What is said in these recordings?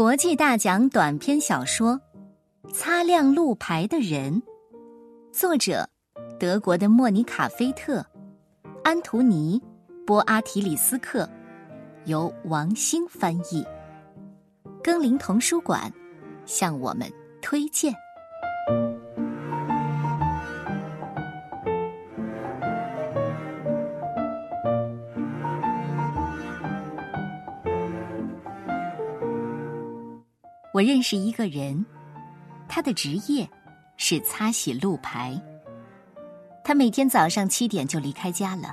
国际大奖短篇小说《擦亮路牌的人》，作者德国的莫妮卡·菲特，安图尼·波阿提里斯克，由王兴翻译。更林童书馆向我们推荐。我认识一个人，他的职业是擦洗路牌。他每天早上七点就离开家了，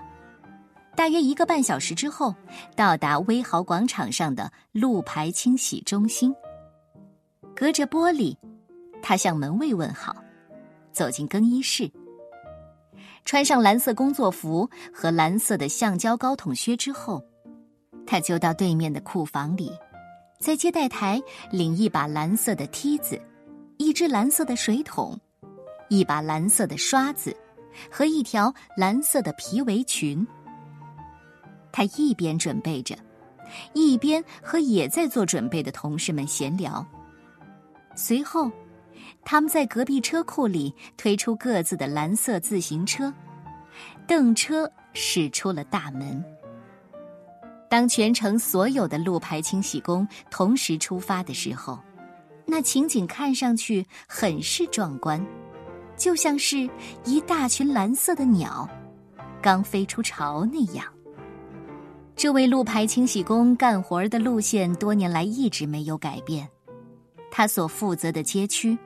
大约一个半小时之后到达威豪广场上的路牌清洗中心。隔着玻璃，他向门卫问好，走进更衣室，穿上蓝色工作服和蓝色的橡胶高筒靴之后，他就到对面的库房里。在接待台领一把蓝色的梯子，一只蓝色的水桶，一把蓝色的刷子，和一条蓝色的皮围裙。他一边准备着，一边和也在做准备的同事们闲聊。随后，他们在隔壁车库里推出各自的蓝色自行车，蹬车驶出了大门。当全城所有的路牌清洗工同时出发的时候，那情景看上去很是壮观，就像是一大群蓝色的鸟刚飞出巢那样。这位路牌清洗工干活的路线多年来一直没有改变，他所负责的街区，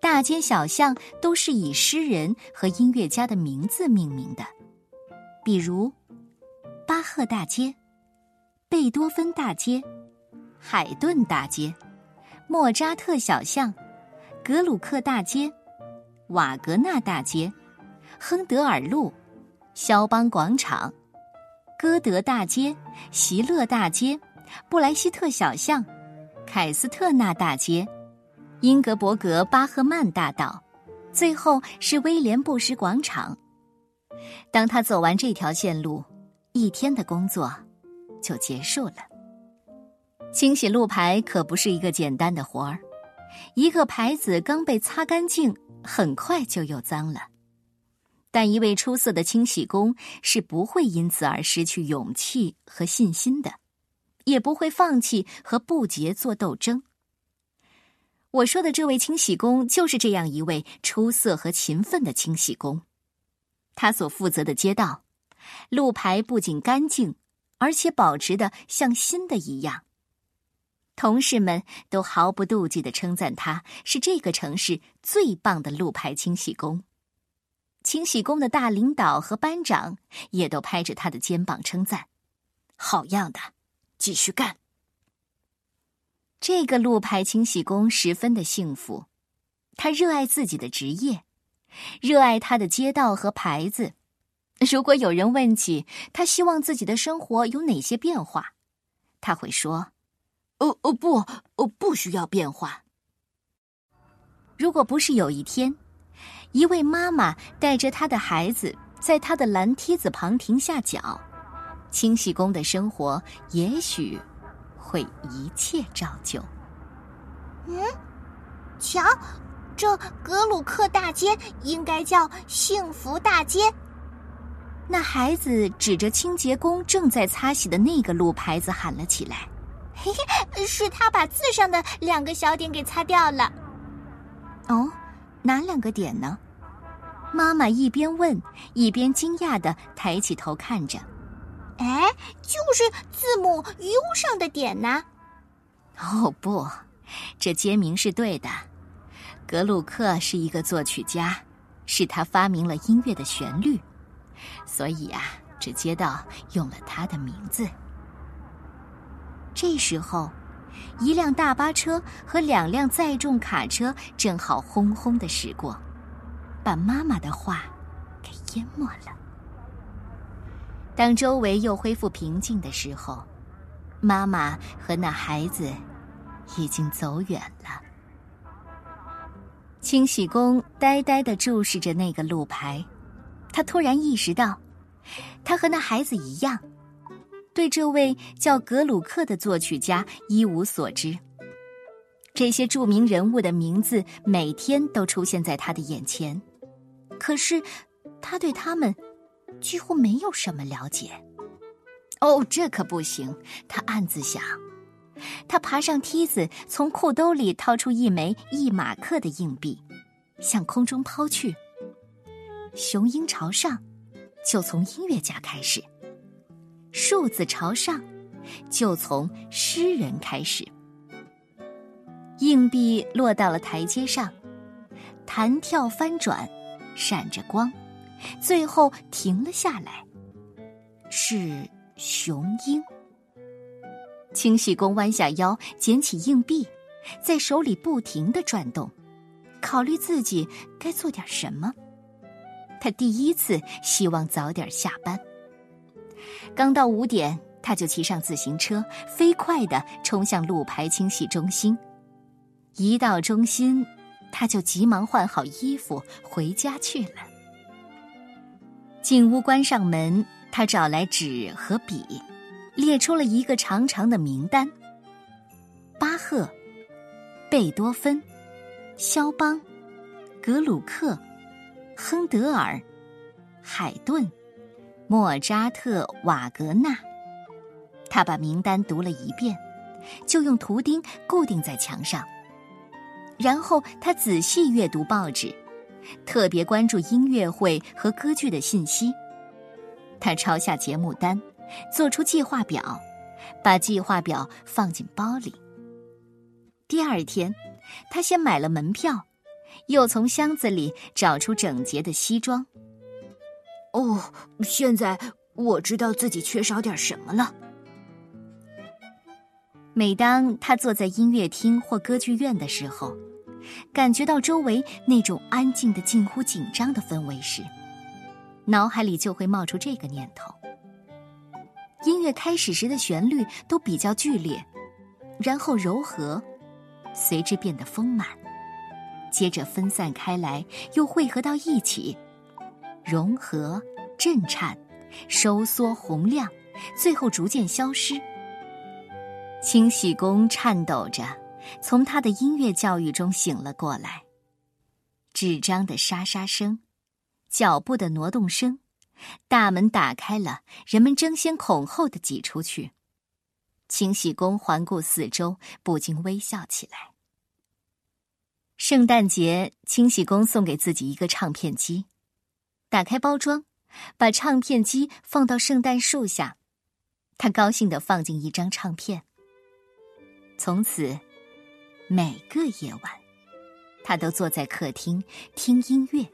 大街小巷都是以诗人和音乐家的名字命名的，比如巴赫大街。贝多芬大街、海顿大街、莫扎特小巷、格鲁克大街、瓦格纳大街、亨德尔路、肖邦广场、歌德大街、席勒大街、布莱希特小巷、凯斯特纳大街、英格伯格巴赫曼大道，最后是威廉布什广场。当他走完这条线路，一天的工作。就结束了。清洗路牌可不是一个简单的活儿，一个牌子刚被擦干净，很快就又脏了。但一位出色的清洗工是不会因此而失去勇气和信心的，也不会放弃和不洁做斗争。我说的这位清洗工就是这样一位出色和勤奋的清洗工，他所负责的街道路牌不仅干净。而且保持的像新的一样。同事们都毫不妒忌的称赞他是这个城市最棒的路牌清洗工。清洗工的大领导和班长也都拍着他的肩膀称赞：“好样的，继续干。”这个路牌清洗工十分的幸福，他热爱自己的职业，热爱他的街道和牌子。如果有人问起他希望自己的生活有哪些变化，他会说：“哦哦不，哦不需要变化。”如果不是有一天，一位妈妈带着她的孩子在她的蓝梯子旁停下脚，清洗工的生活也许会一切照旧。嗯，瞧，这格鲁克大街应该叫幸福大街。那孩子指着清洁工正在擦洗的那个路牌子喊了起来：“嘿嘿，是他把字上的两个小点给擦掉了。”哦，哪两个点呢？妈妈一边问，一边惊讶的抬起头看着。“哎，就是字母 U 上的点呢。”哦不，这街名是对的。格鲁克是一个作曲家，是他发明了音乐的旋律。所以啊，这街道用了他的名字。这时候，一辆大巴车和两辆载重卡车正好轰轰的驶过，把妈妈的话给淹没了。当周围又恢复平静的时候，妈妈和那孩子已经走远了。清洗工呆呆的注视着那个路牌。他突然意识到，他和那孩子一样，对这位叫格鲁克的作曲家一无所知，这些著名人物的名字每天都出现在他的眼前，可是他对他们几乎没有什么了解。哦，这可不行！他暗自想。他爬上梯子，从裤兜里掏出一枚一马克的硬币，向空中抛去。雄鹰朝上，就从音乐家开始；数字朝上，就从诗人开始。硬币落到了台阶上，弹跳翻转，闪着光，最后停了下来。是雄鹰。清洗工弯下腰，捡起硬币，在手里不停的转动，考虑自己该做点什么。他第一次希望早点下班。刚到五点，他就骑上自行车，飞快的冲向路牌清洗中心。一到中心，他就急忙换好衣服回家去了。进屋关上门，他找来纸和笔。列出了一个长长的名单：巴赫、贝多芬、肖邦、格鲁克、亨德尔、海顿、莫扎特、瓦格纳。他把名单读了一遍，就用图钉固定在墙上。然后他仔细阅读报纸，特别关注音乐会和歌剧的信息。他抄下节目单。做出计划表，把计划表放进包里。第二天，他先买了门票，又从箱子里找出整洁的西装。哦，现在我知道自己缺少点什么了。每当他坐在音乐厅或歌剧院的时候，感觉到周围那种安静的近乎紧张的氛围时，脑海里就会冒出这个念头。音乐开始时的旋律都比较剧烈，然后柔和，随之变得丰满，接着分散开来，又汇合到一起，融合、震颤、收缩、洪亮，最后逐渐消失。清洗工颤抖着从他的音乐教育中醒了过来，纸张的沙沙声，脚步的挪动声。大门打开了，人们争先恐后的挤出去。清洗工环顾四周，不禁微笑起来。圣诞节，清洗工送给自己一个唱片机，打开包装，把唱片机放到圣诞树下，他高兴的放进一张唱片。从此，每个夜晚，他都坐在客厅听音乐。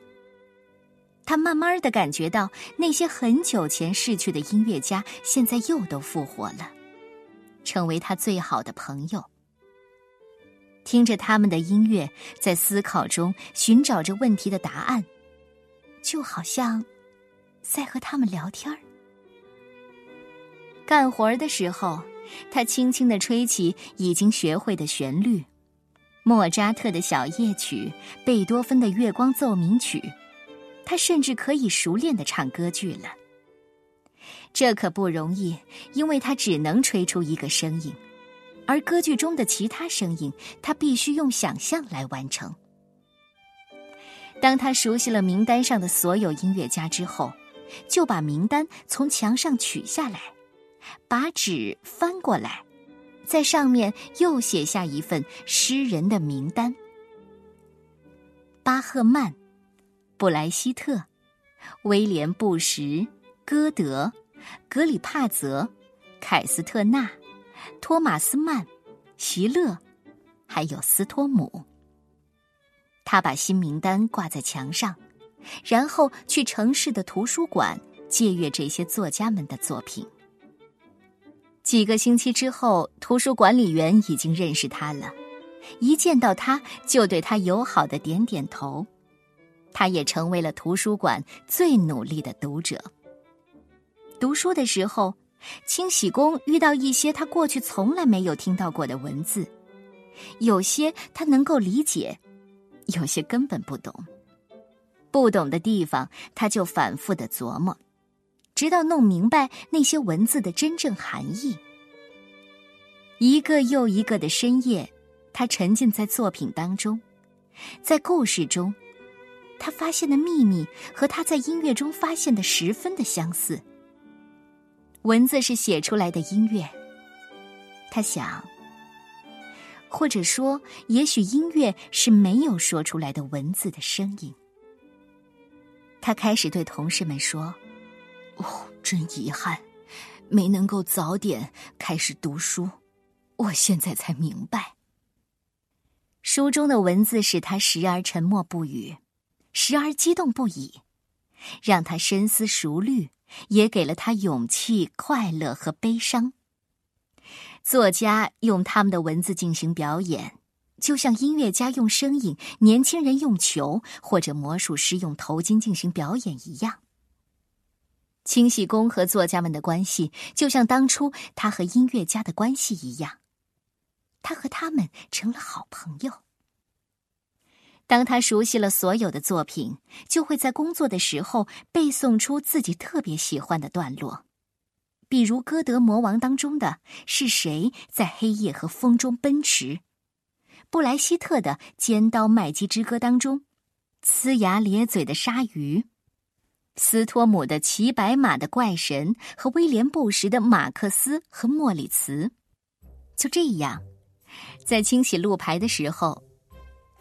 他慢慢的感觉到，那些很久前逝去的音乐家，现在又都复活了，成为他最好的朋友。听着他们的音乐，在思考中寻找着问题的答案，就好像在和他们聊天儿。干活的时候，他轻轻的吹起已经学会的旋律：莫扎特的小夜曲，贝多芬的月光奏鸣曲。他甚至可以熟练的唱歌剧了。这可不容易，因为他只能吹出一个声音，而歌剧中的其他声音，他必须用想象来完成。当他熟悉了名单上的所有音乐家之后，就把名单从墙上取下来，把纸翻过来，在上面又写下一份诗人的名单：巴赫曼。布莱希特、威廉·布什、歌德、格里帕泽、凯斯特纳、托马斯曼、席勒，还有斯托姆。他把新名单挂在墙上，然后去城市的图书馆借阅这些作家们的作品。几个星期之后，图书管理员已经认识他了，一见到他就对他友好的点点头。他也成为了图书馆最努力的读者。读书的时候，清洗工遇到一些他过去从来没有听到过的文字，有些他能够理解，有些根本不懂。不懂的地方，他就反复的琢磨，直到弄明白那些文字的真正含义。一个又一个的深夜，他沉浸在作品当中，在故事中，他发现的秘密和他在音乐中发现的十分的相似。文字是写出来的音乐，他想，或者说，也许音乐是没有说出来的文字的声音。他开始对同事们说：“哦，真遗憾，没能够早点开始读书。我现在才明白。”书中的文字使他时而沉默不语，时而激动不已，让他深思熟虑，也给了他勇气、快乐和悲伤。作家用他们的文字进行表演，就像音乐家用声音，年轻人用球，或者魔术师用头巾进行表演一样。清洗工和作家们的关系，就像当初他和音乐家的关系一样。他和他们成了好朋友。当他熟悉了所有的作品，就会在工作的时候背诵出自己特别喜欢的段落，比如《歌德魔王》当中的是谁在黑夜和风中奔驰，布莱希特的《尖刀麦基之歌》当中，呲牙咧嘴的鲨鱼，斯托姆的骑白马的怪神和威廉布什的马克思和莫里茨。就这样。在清洗路牌的时候，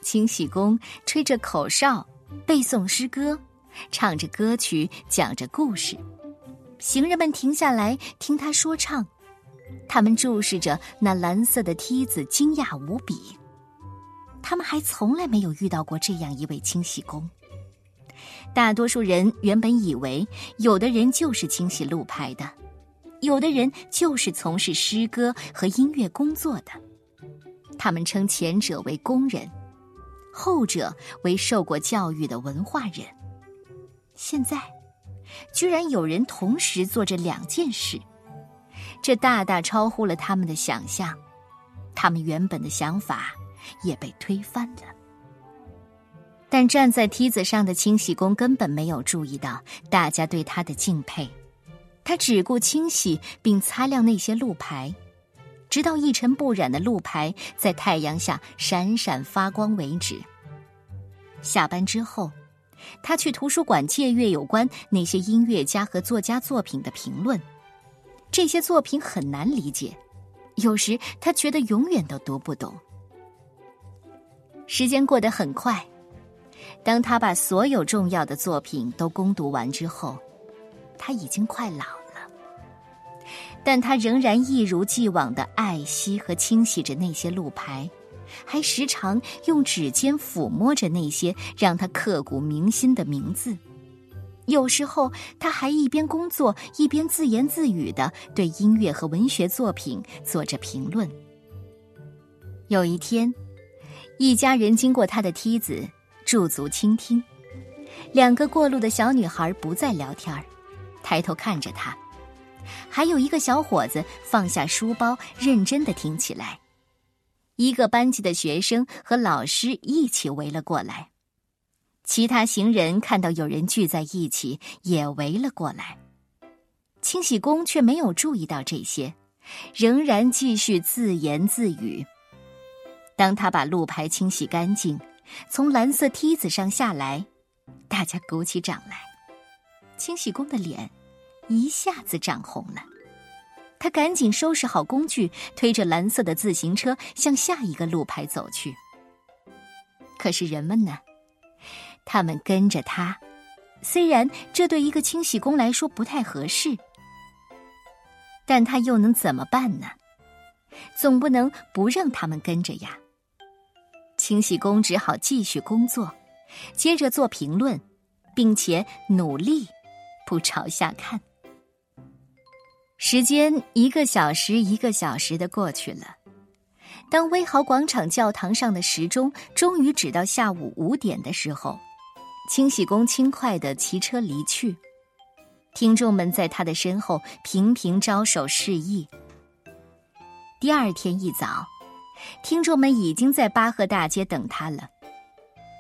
清洗工吹着口哨，背诵诗歌，唱着歌曲，讲着故事。行人们停下来听他说唱，他们注视着那蓝色的梯子，惊讶无比。他们还从来没有遇到过这样一位清洗工。大多数人原本以为，有的人就是清洗路牌的，有的人就是从事诗歌和音乐工作的。他们称前者为工人，后者为受过教育的文化人。现在，居然有人同时做这两件事，这大大超乎了他们的想象。他们原本的想法也被推翻了。但站在梯子上的清洗工根本没有注意到大家对他的敬佩，他只顾清洗并擦亮那些路牌。直到一尘不染的路牌在太阳下闪闪发光为止。下班之后，他去图书馆借阅有关那些音乐家和作家作品的评论。这些作品很难理解，有时他觉得永远都读不懂。时间过得很快，当他把所有重要的作品都攻读完之后，他已经快老。但他仍然一如既往的爱惜和清洗着那些路牌，还时常用指尖抚摸着那些让他刻骨铭心的名字。有时候，他还一边工作一边自言自语的对音乐和文学作品做着评论。有一天，一家人经过他的梯子，驻足倾听。两个过路的小女孩不再聊天抬头看着他。还有一个小伙子放下书包，认真的听起来。一个班级的学生和老师一起围了过来，其他行人看到有人聚在一起，也围了过来。清洗工却没有注意到这些，仍然继续自言自语。当他把路牌清洗干净，从蓝色梯子上下来，大家鼓起掌来。清洗工的脸。一下子涨红了，他赶紧收拾好工具，推着蓝色的自行车向下一个路牌走去。可是人们呢？他们跟着他，虽然这对一个清洗工来说不太合适，但他又能怎么办呢？总不能不让他们跟着呀。清洗工只好继续工作，接着做评论，并且努力不朝下看。时间一个小时一个小时的过去了。当威豪广场教堂上的时钟终于指到下午五点的时候，清洗工轻快的骑车离去。听众们在他的身后频频招手示意。第二天一早，听众们已经在巴赫大街等他了。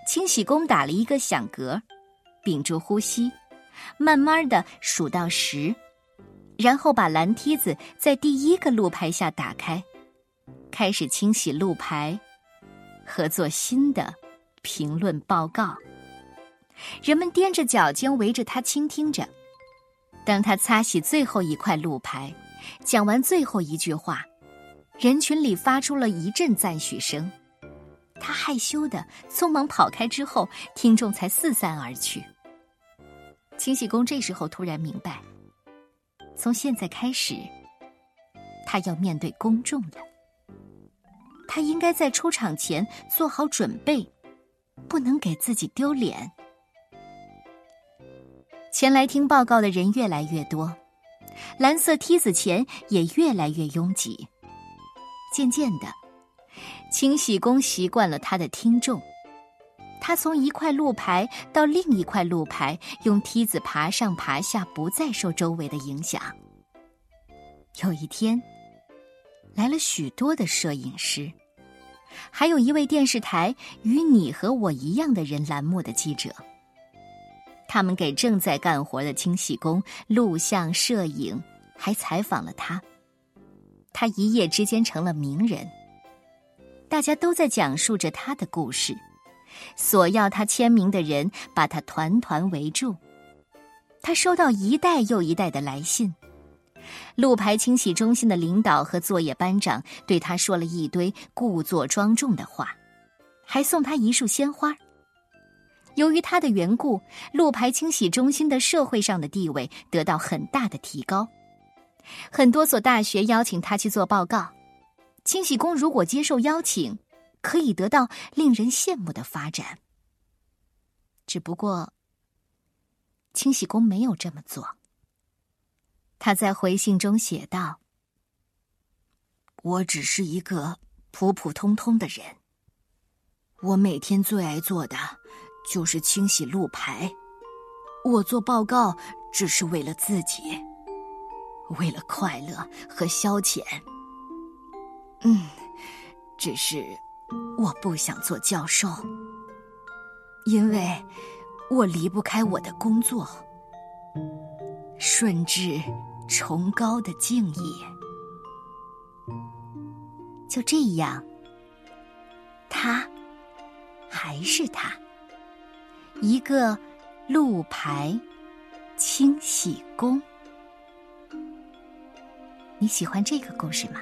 清洗工打了一个响嗝，屏住呼吸，慢慢的数到十。然后把蓝梯子在第一个路牌下打开，开始清洗路牌，和做新的评论报告。人们踮着脚尖围着他倾听着。当他擦洗最后一块路牌，讲完最后一句话，人群里发出了一阵赞许声。他害羞的匆忙跑开之后，听众才四散而去。清洗工这时候突然明白，从现在开始，他要面对公众了。他应该在出场前做好准备，不能给自己丢脸。前来听报告的人越来越多，蓝色梯子前也越来越拥挤。渐渐的，清洗工习惯了他的听众。他从一块路牌到另一块路牌，用梯子爬上爬下，不再受周围的影响。有一天，来了许多的摄影师，还有一位电视台与你和我一样的人栏目的记者。他们给正在干活的清洗工录像、摄影，还采访了他。他一夜之间成了名人，大家都在讲述着他的故事。索要他签名的人把他团团围住。他收到一代又一代的来信，路牌清洗中心的领导和作业班长对他说了一堆故作庄重的话，还送他一束鲜花。由于他的缘故，路牌清洗中心的社会上的地位得到很大的提高。很多所大学邀请他去做报告。清洗工如果接受邀请，可以得到令人羡慕的发展。只不过，清洗工没有这么做。他在回信中写道：“我只是一个普普通通的人。我每天最爱做的。”就是清洗路牌，我做报告只是为了自己，为了快乐和消遣。嗯，只是我不想做教授，因为我离不开我的工作，顺治崇高的敬意。就这样，他还是他。一个路牌清洗工，你喜欢这个故事吗？